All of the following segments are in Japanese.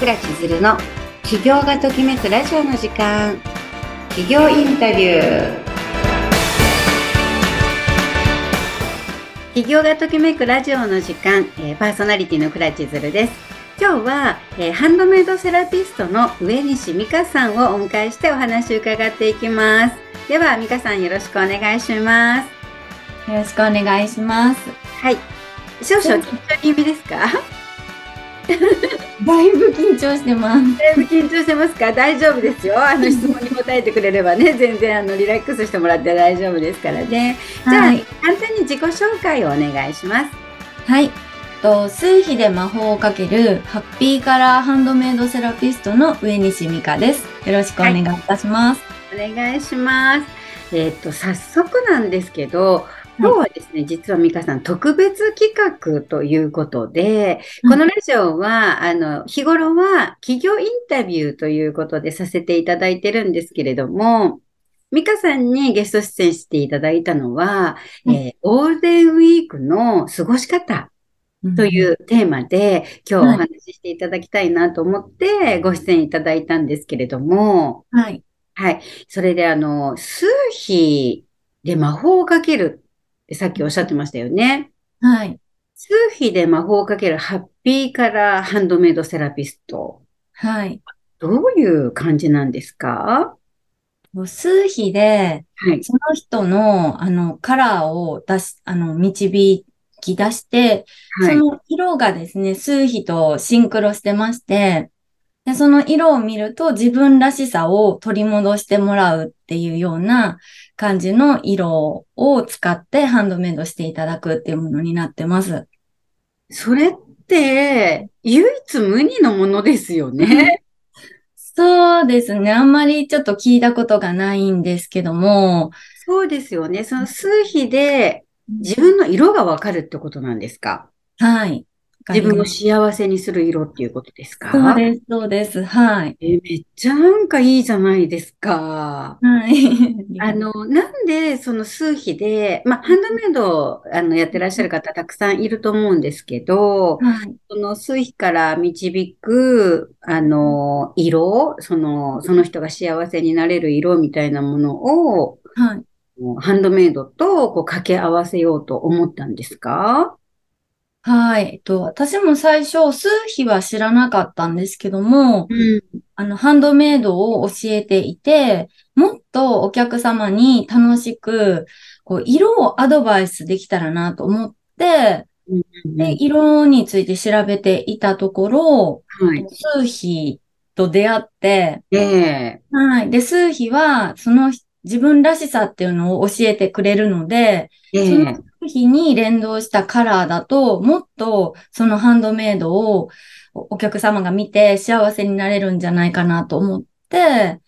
倉千鶴の起業がときめくラジオの時間。起業インタビュー。起業がときめくラジオの時間、えー、パーソナリティの倉千鶴です。今日は、えー、ハンドメイドセラピストの上西美香さんをお迎えしてお話を伺っていきます。では美香さんよろしくお願いします。よろしくお願いします。はい。少々緊張気味ですか？だいぶ緊張してます。だいぶ緊張してますか？大丈夫ですよ。あの質問に答えてくれればね、全然あのリラックスしてもらって大丈夫ですからね。じゃあ、はい、簡単に自己紹介をお願いします。はい。と数比で魔法をかけるハッピーカラーハンドメイドセラピストの上西美香です。よろしくお願いいたします。はい、お願いします。えー、っと、早速なんですけど、今日はですね、実は美香さん特別企画ということで、このラジオは、あの、日頃は企業インタビューということでさせていただいてるんですけれども、美香さんにゲスト出演していただいたのは、うん、えー、ゴールデンウィークの過ごし方というテーマで、今日お話ししていただきたいなと思ってご出演いただいたんですけれども、はい。はい。それであの、数比で魔法をかけるさっきおっしゃってましたよね。はい。数比で魔法をかけるハッピーカラーハンドメイドセラピスト。はい。どういう感じなんですか？数比で、はい、その人の、あの、カラーを出し、あの、導き出して、はい、その色がですね、数比とシンクロしてまして、でその色を見ると自分らしさを取り戻してもらうっていうような感じの色を使ってハンドメイドしていただくっていうものになってます。それって、唯一無二のものですよね。そうですね。あんまりちょっと聞いたことがないんですけども。そうですよね。その数比で自分の色がわかるってことなんですか？はい。自分を幸せにする色っていうことですか？そうです、そうです。はい。えめっちゃなんかいいじゃないですか。はい。あの、なんでその数比で、まあ、ハンドメイドあのやってらっしゃる方たくさんいると思うんですけど、はい、その数比から導く、あの、色、その、その人が幸せになれる色みたいなものを、はい。ハンドメイドとこう掛け合わせようと思ったんですか？はい。えっと、私も最初、数比は知らなかったんですけども、うん、あの、ハンドメイドを教えていて、もっとお客様に楽しく、こう、色をアドバイスできたらなと思って、で、色について調べていたところ、はい、数比と出会って、えー、はい。で、数比は、その自分らしさっていうのを教えてくれるので、えー、その日に連動したカラーだと、もっとそのハンドメイドをお客様が見て幸せになれるんじゃないかなと思って、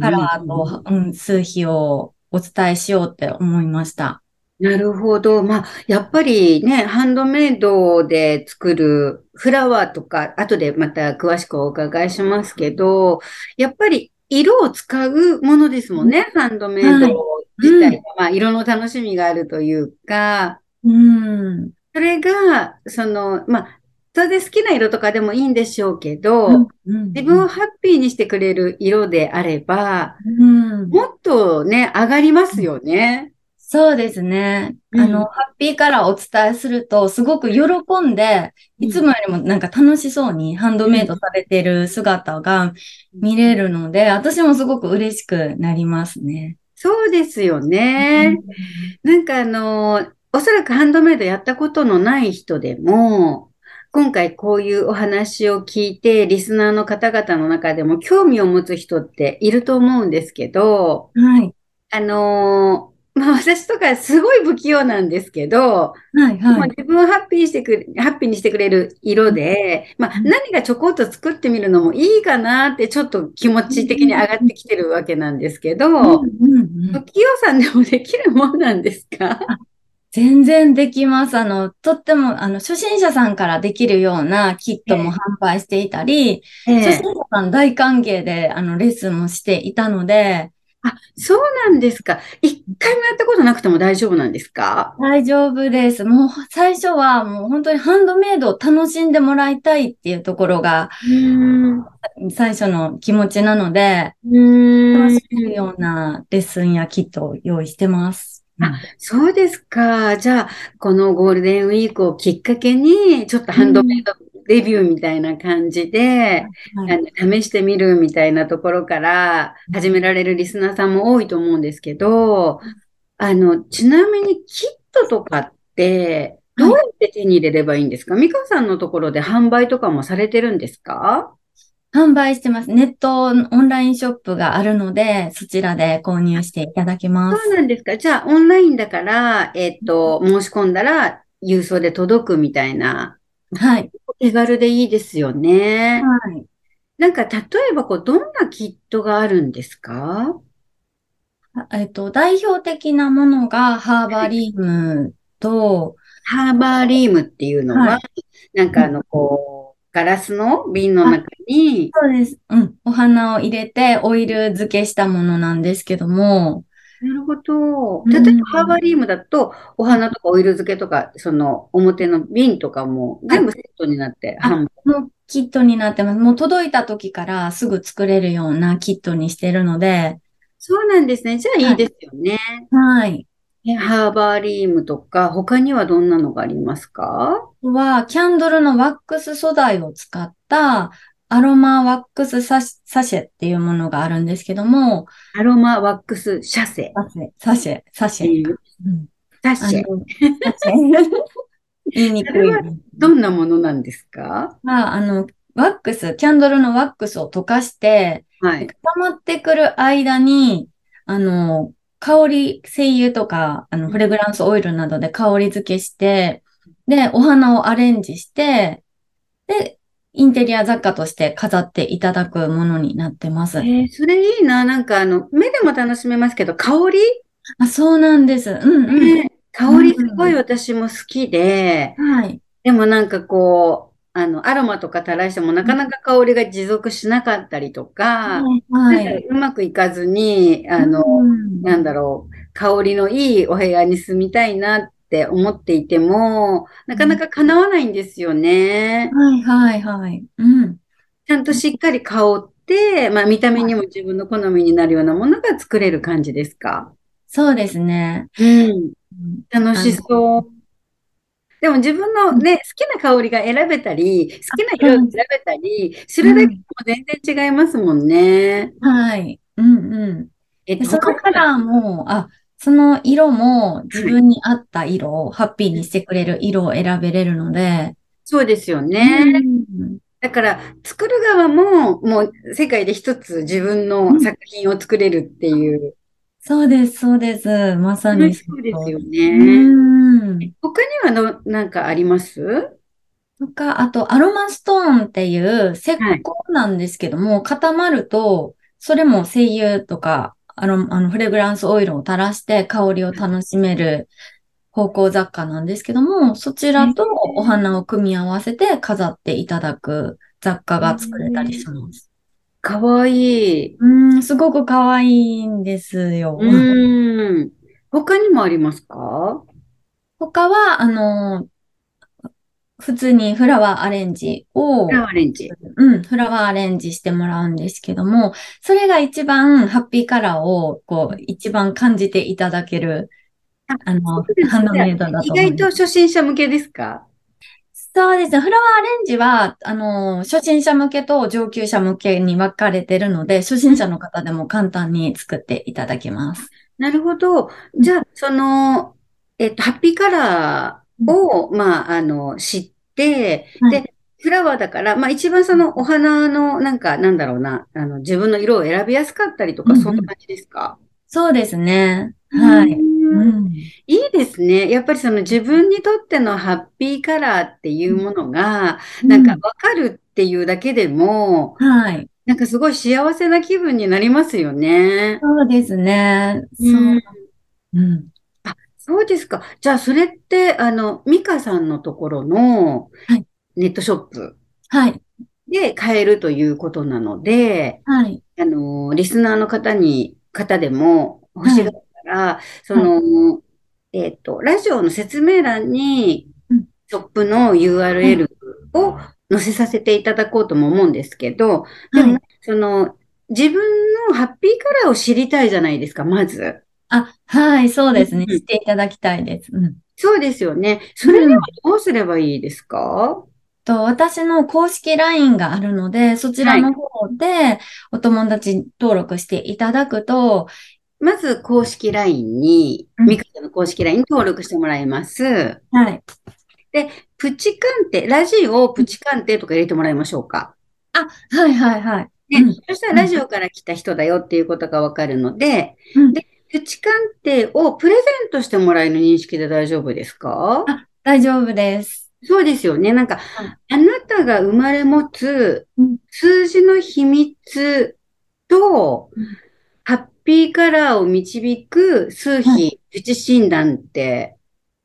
カラーと、うん、数比をお伝えしようって思いました。なるほど。まあ、やっぱりね、ハンドメイドで作るフラワーとか、後でまた詳しくお伺いしますけど、やっぱり色を使うものですもんね、ハンドメイド自体が、まあ、色の楽しみがあるというか、うん、それが、その、まあ、それで好きな色とかでもいいんでしょうけど、うんうん、自分をハッピーにしてくれる色であれば、うん、もっとね、上がりますよね。そうですね。あの、ハッピーカラーお伝えすると、すごく喜んで、いつもよりもなんか楽しそうにハンドメイドされてる姿が見れるので、私もすごく嬉しくなりますね。そうですよね。なんかあの、おそらくハンドメイドやったことのない人でも、今回こういうお話を聞いて、リスナーの方々の中でも興味を持つ人っていると思うんですけど、はい。あのまあ私とかすごい不器用なんですけど、はいはい、自分をハッピーしてくハッピーにしてくれる色で、まあ何がちょこっと作ってみるのもいいかなってちょっと気持ち的に上がってきてるわけなんですけど、不器用さんでもできるもんなんですか？全然できます。あの、とっても、あの、初心者さんからできるようなキットも販売していたり、えー、初心者さん大歓迎で、あの、レッスンもしていたので、あ、そうなんですか。一回もやったことなくても大丈夫なんですか？大丈夫です。もう最初はもう本当にハンドメイドを楽しんでもらいたいっていうところが、最初の気持ちなので、楽しめるようなレッスンやキットを用意してます。あ、そうですか。じゃあ、このゴールデンウィークをきっかけに、ちょっとハンドメイドデビューみたいな感じで、はい、試してみるみたいなところから始められるリスナーさんも多いと思うんですけど、あの、ちなみにキットとかってどうやって手に入れればいいんですか、はい、美香さんのところで販売とかもされてるんですか？販売してます。ネットオンラインショップがあるので、そちらで購入していただけます。そうなんですか？じゃあ、オンラインだから、えっ、ー、と、申し込んだら、郵送で届くみたいな。はい。手軽でいいですよね。はい。なんか、例えば、こう、どんなキットがあるんですか？えっと、代表的なものがハーバリームと、ハーバリームっていうのは、はい、なんかあの、こう、ガラスの瓶の中に、そうです。うん。お花を入れてオイル漬けしたものなんですけども、なるほど。例えば、ハーバリームだと、お花とかオイル漬けとか、その表の瓶とかも全部セットになって。もうキットになってます。もう届いた時からすぐ作れるようなキットにしてるので。そうなんですね。じゃあいいですよね。はい。ハーバリームとか、他にはどんなのがありますか？は、キャンドルのワックス素材を使ったアロマワックスサシェっていうものがあるんですけども。アロマワックスシャセ。サシェ、サシェ。サシェ。言いにくい。どんなものなんですか？まあ、あの、ワックス、キャンドルのワックスを溶かして、はい、固まってくる間に、あの、香り、精油とか、あの、フレグランスオイルなどで香り付けして、で、お花をアレンジして、で、インテリア雑貨として飾っていただくものになってます。えー、それいいな。なんかあの、目でも楽しめますけど、香り？あ、そうなんです。うんうん。ね、香りすごい私も好きで、うん、はい。でもなんかこう、あの、アロマとか垂らしてもなかなか香りが持続しなかったりとか、はい、うまくいかずに、あの、うん、なんだろう、香りのいいお部屋に住みたいなっって思っていても、なかなか叶わないんですよね。はいはいはい。うん。ちゃんとしっかり香って、まあ見た目にも自分の好みになるようなものが作れる感じですか？そうですね。うん。楽しそう。でも自分のね、好きな香りが選べたり、好きな色を選べたりするだけでも全然違いますもんね。はい。うんうん。えっと、そのカラーも、あ、その色も自分に合った色を、ハッピーにしてくれる色を選べれるので。そうですよね。うん、だから、作る側も、もう世界で一つ自分の作品を作れるっていう。うん、そうです、そうです。まさにそうですよね。他にはの、なんかあります？とか、あと、アロマストーンっていう石膏なんですけども、はい、固まると、それも精油とかあの、あの、フレグランスオイルを垂らして香りを楽しめる芳香雑貨なんですけども、そちらとお花を組み合わせて飾っていただく雑貨が作れたりします。かわいい。うん、すごくかわいいんですよ。うん。他にもありますか？他は、あの、普通にフラワーアレンジを、フラワーアレンジ。うん、フラワーアレンジしてもらうんですけども、それが一番ハッピーカラーを、こう、一番感じていただける、あの、ハンドメイドだと意外と初心者向けですか？そうですね。フラワーアレンジは、あの、初心者向けと上級者向けに分かれてるので、初心者の方でも簡単に作っていただけます。なるほど。じゃあ、その、えっと、ハッピーカラーを、まあ、あの、知っ、はい、で、フラワーだから、まあ一番そのお花のなんか、なんだろうな、あの自分の色を選びやすかったりとか、そんな感じですか？そうですね。はい。うん、いいですね。やっぱりその自分にとってのハッピーカラーっていうものが、なんかわかるっていうだけでも、はい。なんかすごい幸せな気分になりますよね。そうですね。そう。うん。そうですか。じゃあ、それって、あの、ミカさんのところのネットショップで買えるということなので、はい。あの、リスナーの方に方でも欲しがったら、その、えっ、と、ラジオの説明欄に、ショップの URL を載せさせていただこうとも思うんですけど、でも、その、自分のハッピーカラーを知りたいじゃないですか、まず。あ、はい、そうですね。知っていただきたいです。うん、そうですよね。それではどうすればいいですか、と、私の公式 LINE があるので、そちらの方でお友達登録していただくと、まず公式 LINE に、ミカの公式 LINE に登録してもらいます。はい。で、プチ鑑定、ラジオプチ鑑定とか入れてもらいましょうか。あ、はいはいはい。で、うん、そしたらラジオから来た人だよっていうことがわかるので、うん、で、プチ鑑定をプレゼントしてもらえる認識で大丈夫ですか？あ、大丈夫です。そうですよね。なんか、あなたが生まれ持つ数字の秘密と、ハッピーカラーを導く数比プチ診断って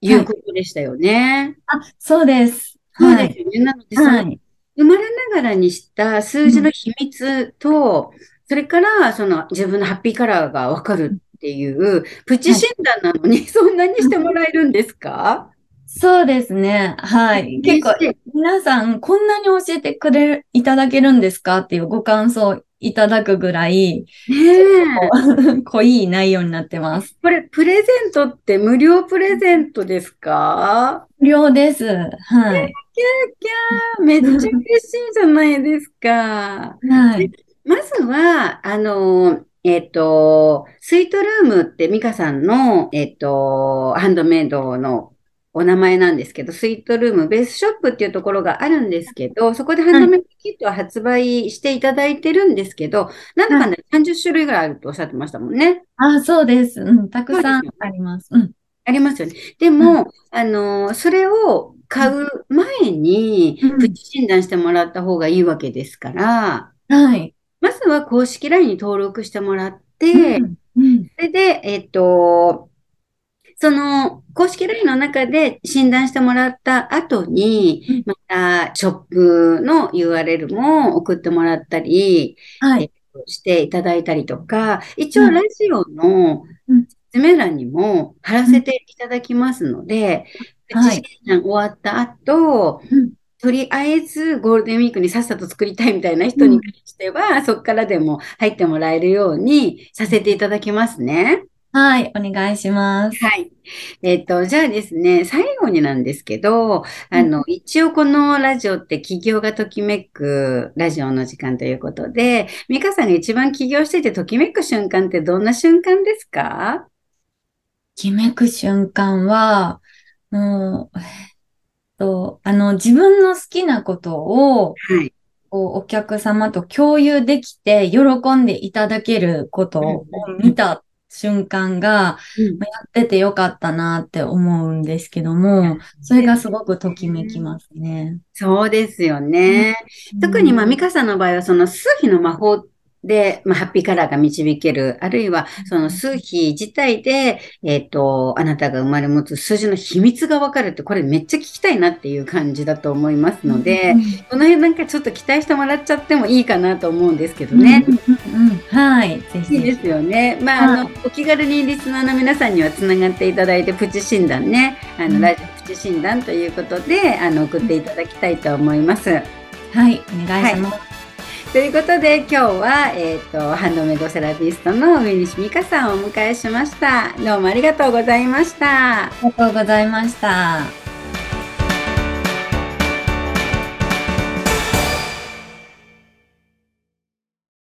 いうことでしたよね。はい、あ、そうです。そうですよね。なので、はい、生まれながらにした数字の秘密と、うん、それからその自分のハッピーカラーがわかるっていう、プチ診断なのに、そんなにしてもらえるんですか？そうですね。はい。結構、皆さん、こんなに教えてくれ、いただけるんですかっていうご感想いただくぐらい、ね濃い内容になってます。これ、プレゼントって無料プレゼントですか？無料です。はい。キャーキャー、めっちゃ嬉しいじゃないですか。はい。まずは、あの、えっ、と、スイートルームってミカさんの、えっ、と、ハンドメイドのお名前なんですけど、スイートルームベースショップっていうところがあるんですけど、そこでハンドメイドキットを発売していただいてるんですけど、なんだかんだ30種類ぐらいあるとおっしゃってましたもんね。あそうです。うん、たくさんあります。うん。ありますよね。でも、うん、あの、それを買う前に、プチ診断してもらった方がいいわけですから、はい。まずは公式 LINE に登録してもらって、うん、それで、えっ、と、その公式 LINE の中で診断してもらった後に、またショップの URL も送ってもらったり、はい、していただいたりとか、一応ラジオの説明欄にも貼らせていただきますので、はい、終わった後、とりあえずゴールデンウィークにさっさと作りたいみたいな人に関しては、うん、そこからでも入ってもらえるようにさせていただきますね。はい、お願いします。はい。えっ、ー、と、じゃあですね、最後になんですけど、あの、一応このラジオって企業がときめくラジオの時間ということで、美香さんが一番起業しててときめく瞬間ってどんな瞬間ですか？ときめく瞬間は、もう、と、あの、自分の好きなことを、はい。お客様と共有できて喜んでいただけることを見た瞬間が、うん、やっててよかったなって思うんですけども、それがすごくときめきますね。そうですよね。うん、特に、まあ、ミカさんの場合は、その数秘の魔法で、まあ、ハッピーカラーが導ける。あるいは、その数比自体で、えっ、ー、と、あなたが生まれ持つ数字の秘密がわかるって、これめっちゃ聞きたいなっていう感じだと思いますので、この辺なんかちょっと期待してもらっちゃってもいいかなと思うんですけどね。うんうん、はい。ぜひ。いいですよね。まあ、あの、お気軽にリスナーの皆さんにはつながっていただいて、プチ診断ね、あの、ラジオプチ診断ということで、あの、送っていただきたいと思います。はい、お願いします。はいということで今日は、えーと、ハンドメイドセラピストの上西美香さんをお迎えしました。どうもありがとうございました。ありがとうございました。